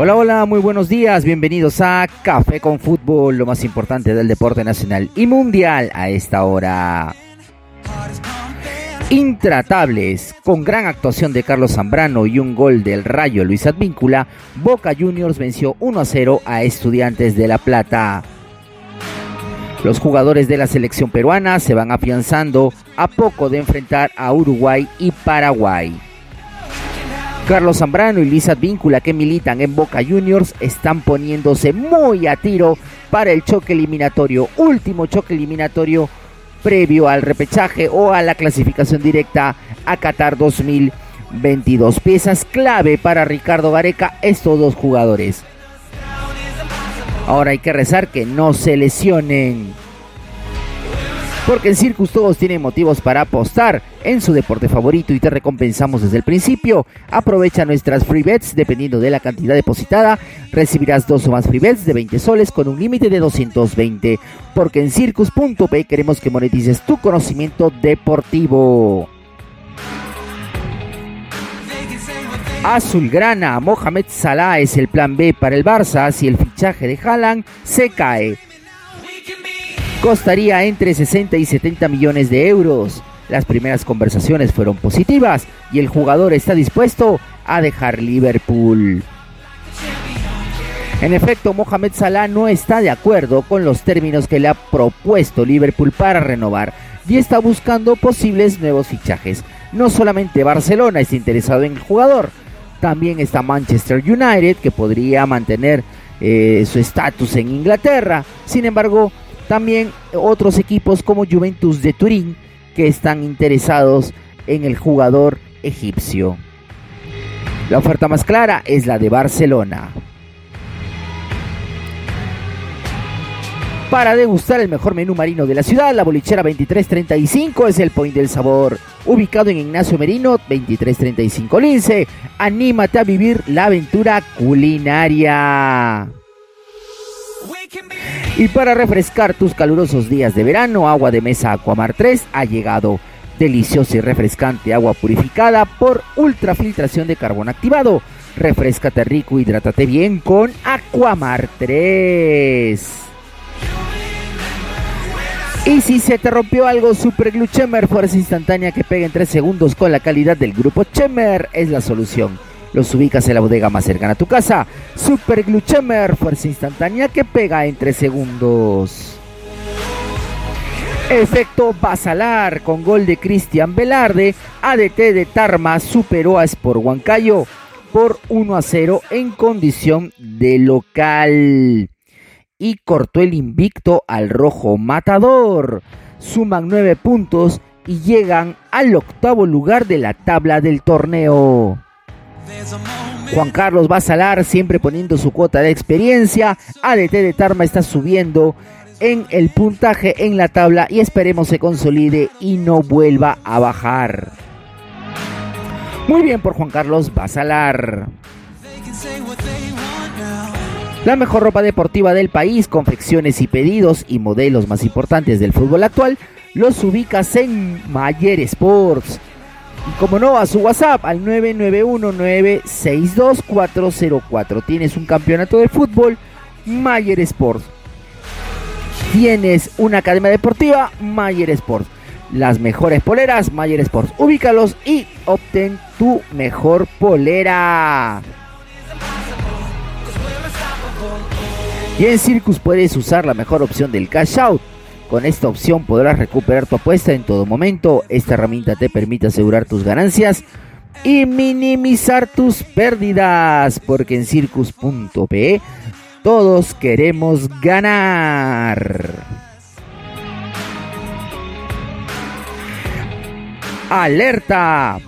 Hola, hola, muy buenos días, bienvenidos a Café con Fútbol, lo más importante del deporte nacional y mundial a esta hora. Intratables, con gran actuación de Carlos Zambrano y un gol del Rayo Luis Advíncula, Boca Juniors venció 1 a 0 a Estudiantes de La Plata. Los jugadores de la selección peruana se van afianzando a poco de enfrentar a Uruguay y Paraguay. Carlos Zambrano y Lisa Víncula que militan en Boca Juniors están poniéndose muy a tiro para el choque eliminatorio, último choque eliminatorio previo al repechaje o a la clasificación directa a Qatar 2022. Piezas clave para Ricardo Gareca estos dos jugadores. Ahora hay que rezar que no se lesionen porque en Circus todos tienen motivos para apostar en su deporte favorito y te recompensamos desde el principio. Aprovecha nuestras free bets dependiendo de la cantidad depositada. Recibirás dos o más free bets de 20 soles con un límite de 220. Porque en circus.p queremos que monetices tu conocimiento deportivo. Azulgrana, Mohamed Salah es el plan B para el Barça si el fichaje de Haaland se cae costaría entre 60 y 70 millones de euros. Las primeras conversaciones fueron positivas y el jugador está dispuesto a dejar Liverpool. En efecto, Mohamed Salah no está de acuerdo con los términos que le ha propuesto Liverpool para renovar y está buscando posibles nuevos fichajes. No solamente Barcelona está interesado en el jugador, también está Manchester United que podría mantener eh, su estatus en Inglaterra. Sin embargo, también otros equipos como Juventus de Turín que están interesados en el jugador egipcio. La oferta más clara es la de Barcelona. Para degustar el mejor menú marino de la ciudad, la bolichera 2335 es el point del sabor. Ubicado en Ignacio Merino 2335 Lince, anímate a vivir la aventura culinaria. Y para refrescar tus calurosos días de verano, agua de mesa Aquamar 3 ha llegado. Deliciosa y refrescante agua purificada por ultrafiltración de carbón activado. Refrescate rico, hidrátate bien con Aquamar 3. Y si se te rompió algo, Super Glue Chemer, fuerza instantánea que pega en 3 segundos con la calidad del grupo Chemer es la solución. Los ubicas en la bodega más cercana a tu casa. Super Glue fuerza instantánea que pega en 3 segundos. Efecto Basalar con gol de Cristian Velarde. ADT de Tarma superó a Sport Huancayo por 1 a 0 en condición de local. Y cortó el invicto al rojo matador. Suman 9 puntos y llegan al octavo lugar de la tabla del torneo. Juan Carlos Basalar siempre poniendo su cuota de experiencia. ADT de Tarma está subiendo en el puntaje en la tabla y esperemos se consolide y no vuelva a bajar. Muy bien por Juan Carlos Basalar. La mejor ropa deportiva del país, confecciones y pedidos y modelos más importantes del fútbol actual los ubicas en Mayer Sports y como no, a su WhatsApp al 991962404. Tienes un campeonato de fútbol, Mayer Sports. Tienes una academia deportiva, Mayer Sports. Las mejores poleras, Mayer Sports. Ubícalos y obtén tu mejor polera. Y en Circus puedes usar la mejor opción del cash out con esta opción podrás recuperar tu apuesta en todo momento. Esta herramienta te permite asegurar tus ganancias y minimizar tus pérdidas, porque en circus.pe todos queremos ganar. Alerta.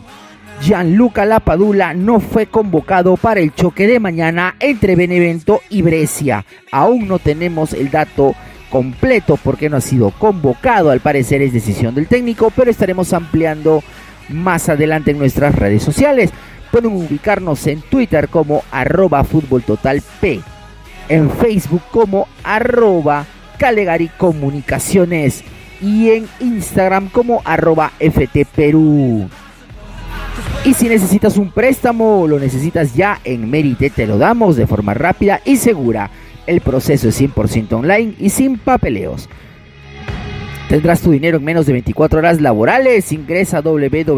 Gianluca Lapadula no fue convocado para el choque de mañana entre Benevento y Brescia. Aún no tenemos el dato completo porque no ha sido convocado. Al parecer es decisión del técnico, pero estaremos ampliando más adelante en nuestras redes sociales. Pueden ubicarnos en Twitter como arroba fútbol en Facebook como arroba Calegari y en Instagram como arroba FT. Y si necesitas un préstamo, lo necesitas ya en Merite, te lo damos de forma rápida y segura. El proceso es 100% online y sin papeleos. Tendrás tu dinero en menos de 24 horas laborales. Ingresa a www.merite.p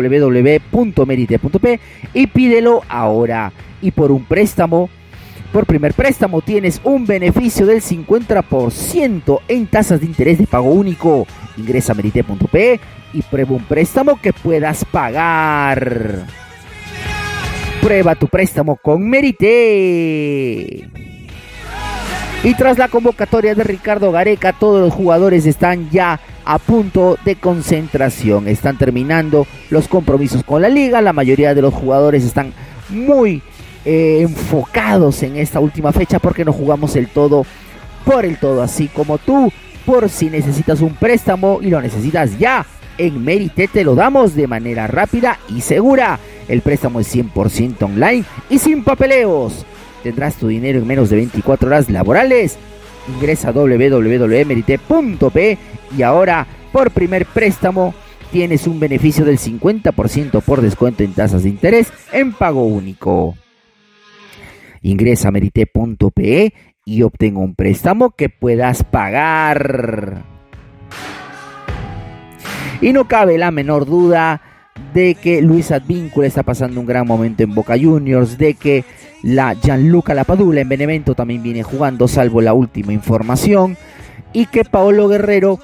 y pídelo ahora. Y por un préstamo, por primer préstamo tienes un beneficio del 50% en tasas de interés de pago único. Ingresa a merite.p y prueba un préstamo que puedas pagar. Prueba tu préstamo con Merite. Y tras la convocatoria de Ricardo Gareca, todos los jugadores están ya a punto de concentración. Están terminando los compromisos con la liga. La mayoría de los jugadores están muy eh, enfocados en esta última fecha porque no jugamos el todo por el todo. Así como tú, por si necesitas un préstamo y lo necesitas ya. En Merite te lo damos de manera rápida y segura. El préstamo es 100% online y sin papeleos. Tendrás tu dinero en menos de 24 horas laborales. Ingresa a www.merite.p y ahora por primer préstamo tienes un beneficio del 50% por descuento en tasas de interés en pago único. Ingresa a merite.pe y obtenga un préstamo que puedas pagar. Y no cabe la menor duda de que Luis Advíncula está pasando un gran momento en Boca Juniors, de que la Gianluca Lapadula en Benevento también viene jugando, salvo la última información, y que Paolo Guerrero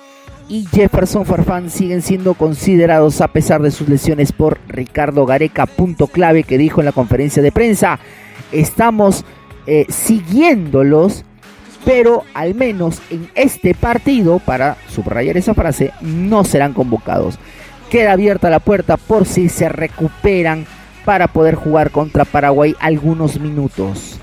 y Jefferson Farfán siguen siendo considerados a pesar de sus lesiones por Ricardo Gareca, punto clave que dijo en la conferencia de prensa. Estamos eh, siguiéndolos, pero al menos en este partido, para subrayar esa frase, no serán convocados. Queda abierta la puerta por si se recuperan para poder jugar contra Paraguay algunos minutos.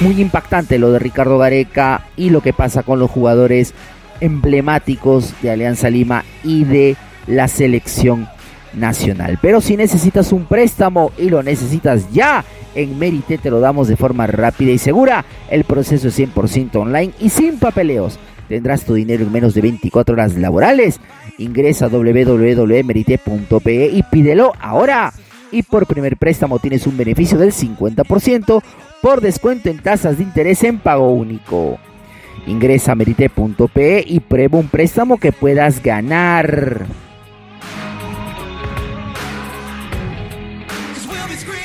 Muy impactante lo de Ricardo Gareca y lo que pasa con los jugadores emblemáticos de Alianza Lima y de la selección nacional. Pero si necesitas un préstamo y lo necesitas ya, en Merite te lo damos de forma rápida y segura. El proceso es 100% online y sin papeleos. Tendrás tu dinero en menos de 24 horas laborales. Ingresa a www.merite.pe y pídelo ahora. Y por primer préstamo tienes un beneficio del 50% por descuento en tasas de interés en pago único. Ingresa a merite.pe y prueba un préstamo que puedas ganar.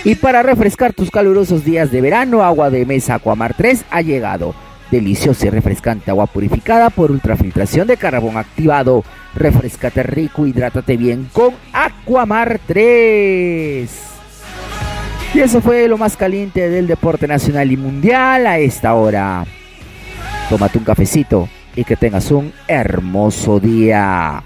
Y para refrescar tus calurosos días de verano, agua de mesa Aquamar 3 ha llegado. Deliciosa y refrescante agua purificada por ultrafiltración de carbón activado. Refrescate rico, hidrátate bien con Aquamar 3. Y eso fue lo más caliente del deporte nacional y mundial a esta hora. Tómate un cafecito y que tengas un hermoso día.